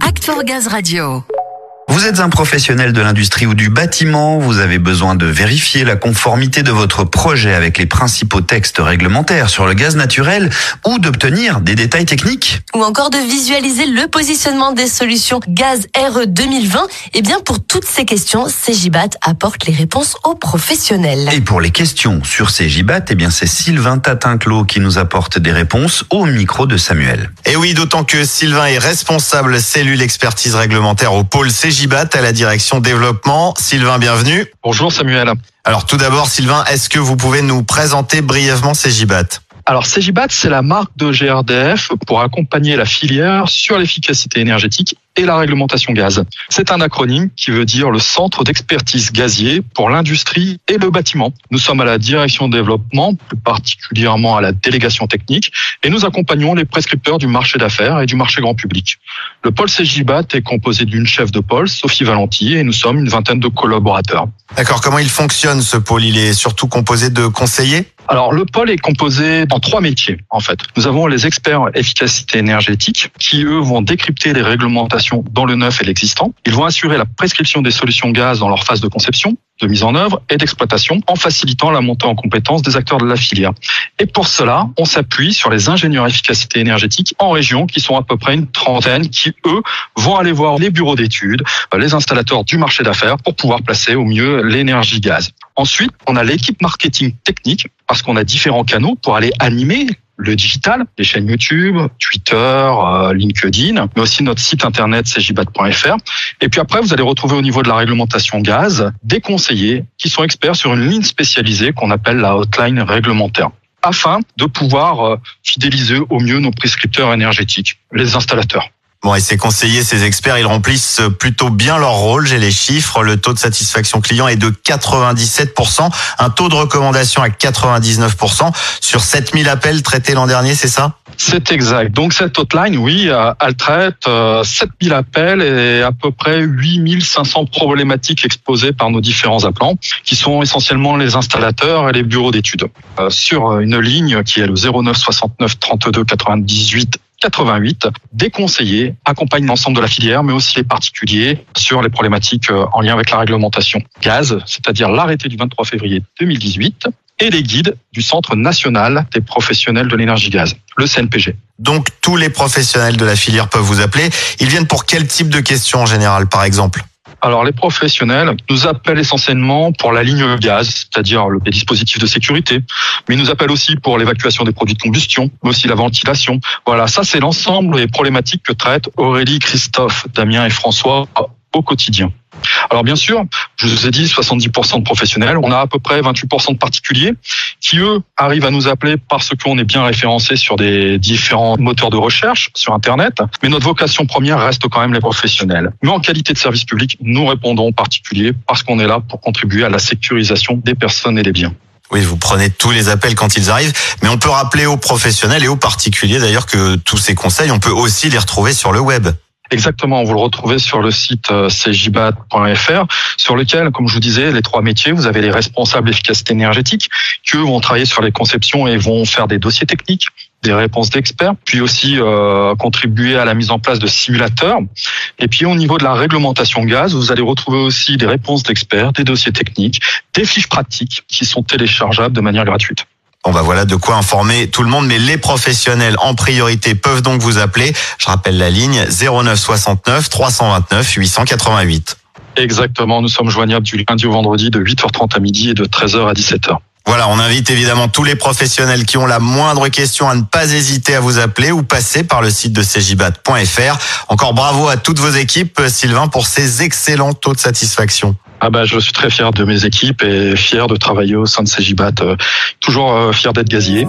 Act for Gaz Radio. Vous êtes un professionnel de l'industrie ou du bâtiment, vous avez besoin de vérifier la conformité de votre projet avec les principaux textes réglementaires sur le gaz naturel ou d'obtenir des détails techniques. Ou encore de visualiser le positionnement des solutions gaz RE 2020. Eh bien, pour toutes ces questions, Cegibat apporte les réponses aux professionnels. Et pour les questions sur ces GIBAT, eh bien c'est Sylvain Tatinclos qui nous apporte des réponses au micro de Samuel. Et oui, d'autant que Sylvain est responsable cellule expertise réglementaire au pôle À la direction développement. Sylvain, bienvenue. Bonjour Samuel. Alors tout d'abord, Sylvain, est-ce que vous pouvez nous présenter brièvement CGIBAT Alors CGIBAT, c'est la marque de GRDF pour accompagner la filière sur l'efficacité énergétique et la réglementation gaz. C'est un acronyme qui veut dire le Centre d'expertise gazier pour l'industrie et le bâtiment. Nous sommes à la direction de développement, plus particulièrement à la délégation technique, et nous accompagnons les prescripteurs du marché d'affaires et du marché grand public. Le pôle CGIBAT est composé d'une chef de pôle, Sophie Valenti, et nous sommes une vingtaine de collaborateurs. D'accord, comment il fonctionne ce pôle? Il est surtout composé de conseillers? Alors, le pôle est composé en trois métiers, en fait. Nous avons les experts efficacité énergétique qui, eux, vont décrypter les réglementations dans le neuf et l'existant. Ils vont assurer la prescription des solutions gaz dans leur phase de conception, de mise en œuvre et d'exploitation en facilitant la montée en compétence des acteurs de la filière. Et pour cela, on s'appuie sur les ingénieurs efficacité énergétique en région qui sont à peu près une trentaine qui, eux, vont aller voir les bureaux d'études, les installateurs du marché d'affaires pour pouvoir placer au mieux l'énergie gaz. Ensuite, on a l'équipe marketing technique parce qu'on a différents canaux pour aller animer le digital, les chaînes YouTube, Twitter, euh, LinkedIn, mais aussi notre site internet cjbat.fr. Et puis après, vous allez retrouver au niveau de la réglementation gaz des conseillers qui sont experts sur une ligne spécialisée qu'on appelle la hotline réglementaire afin de pouvoir euh, fidéliser au mieux nos prescripteurs énergétiques, les installateurs. Bon, et ces conseillers, ces experts, ils remplissent plutôt bien leur rôle. J'ai les chiffres. Le taux de satisfaction client est de 97%. Un taux de recommandation à 99%. Sur 7000 appels traités l'an dernier, c'est ça? C'est exact. Donc cette hotline, oui, euh, elle traite 7000 euh, appels et à peu près 8500 problématiques exposées par nos différents appelants, qui sont essentiellement les installateurs et les bureaux d'études. Euh, sur une ligne qui est le 09 69 32 98 88, des conseillers accompagnent l'ensemble de la filière, mais aussi les particuliers sur les problématiques euh, en lien avec la réglementation gaz, c'est-à-dire l'arrêté du 23 février 2018 et les guides du Centre national des professionnels de l'énergie gaz, le CNPG. Donc tous les professionnels de la filière peuvent vous appeler. Ils viennent pour quel type de questions en général, par exemple? Alors les professionnels nous appellent essentiellement pour la ligne gaz, c'est-à-dire les dispositifs de sécurité, mais ils nous appellent aussi pour l'évacuation des produits de combustion, mais aussi la ventilation. Voilà, ça c'est l'ensemble des problématiques que traitent Aurélie, Christophe, Damien et François au quotidien. Alors bien sûr, je vous ai dit 70% de professionnels, on a à peu près 28% de particuliers qui eux arrivent à nous appeler parce qu'on est bien référencé sur des différents moteurs de recherche sur internet, mais notre vocation première reste quand même les professionnels. Mais en qualité de service public, nous répondons aux particuliers parce qu'on est là pour contribuer à la sécurisation des personnes et des biens. Oui, vous prenez tous les appels quand ils arrivent, mais on peut rappeler aux professionnels et aux particuliers d'ailleurs que tous ces conseils, on peut aussi les retrouver sur le web. Exactement, vous le retrouvez sur le site euh, cjibat.fr, sur lequel, comme je vous disais, les trois métiers, vous avez les responsables efficacité énergétique, qui eux vont travailler sur les conceptions et vont faire des dossiers techniques, des réponses d'experts, puis aussi euh, contribuer à la mise en place de simulateurs. Et puis au niveau de la réglementation gaz, vous allez retrouver aussi des réponses d'experts, des dossiers techniques, des fiches pratiques qui sont téléchargeables de manière gratuite. On va voilà de quoi informer tout le monde, mais les professionnels en priorité peuvent donc vous appeler. Je rappelle la ligne 09 69 329 888. Exactement, nous sommes joignables du lundi au vendredi de 8h30 à midi et de 13h à 17h. Voilà, on invite évidemment tous les professionnels qui ont la moindre question à ne pas hésiter à vous appeler ou passer par le site de cjibat.fr. Encore bravo à toutes vos équipes, Sylvain, pour ces excellents taux de satisfaction. Ah bah, je suis très fier de mes équipes et fier de travailler au sein de Cégibat. Euh, toujours euh, fier d'être gazier.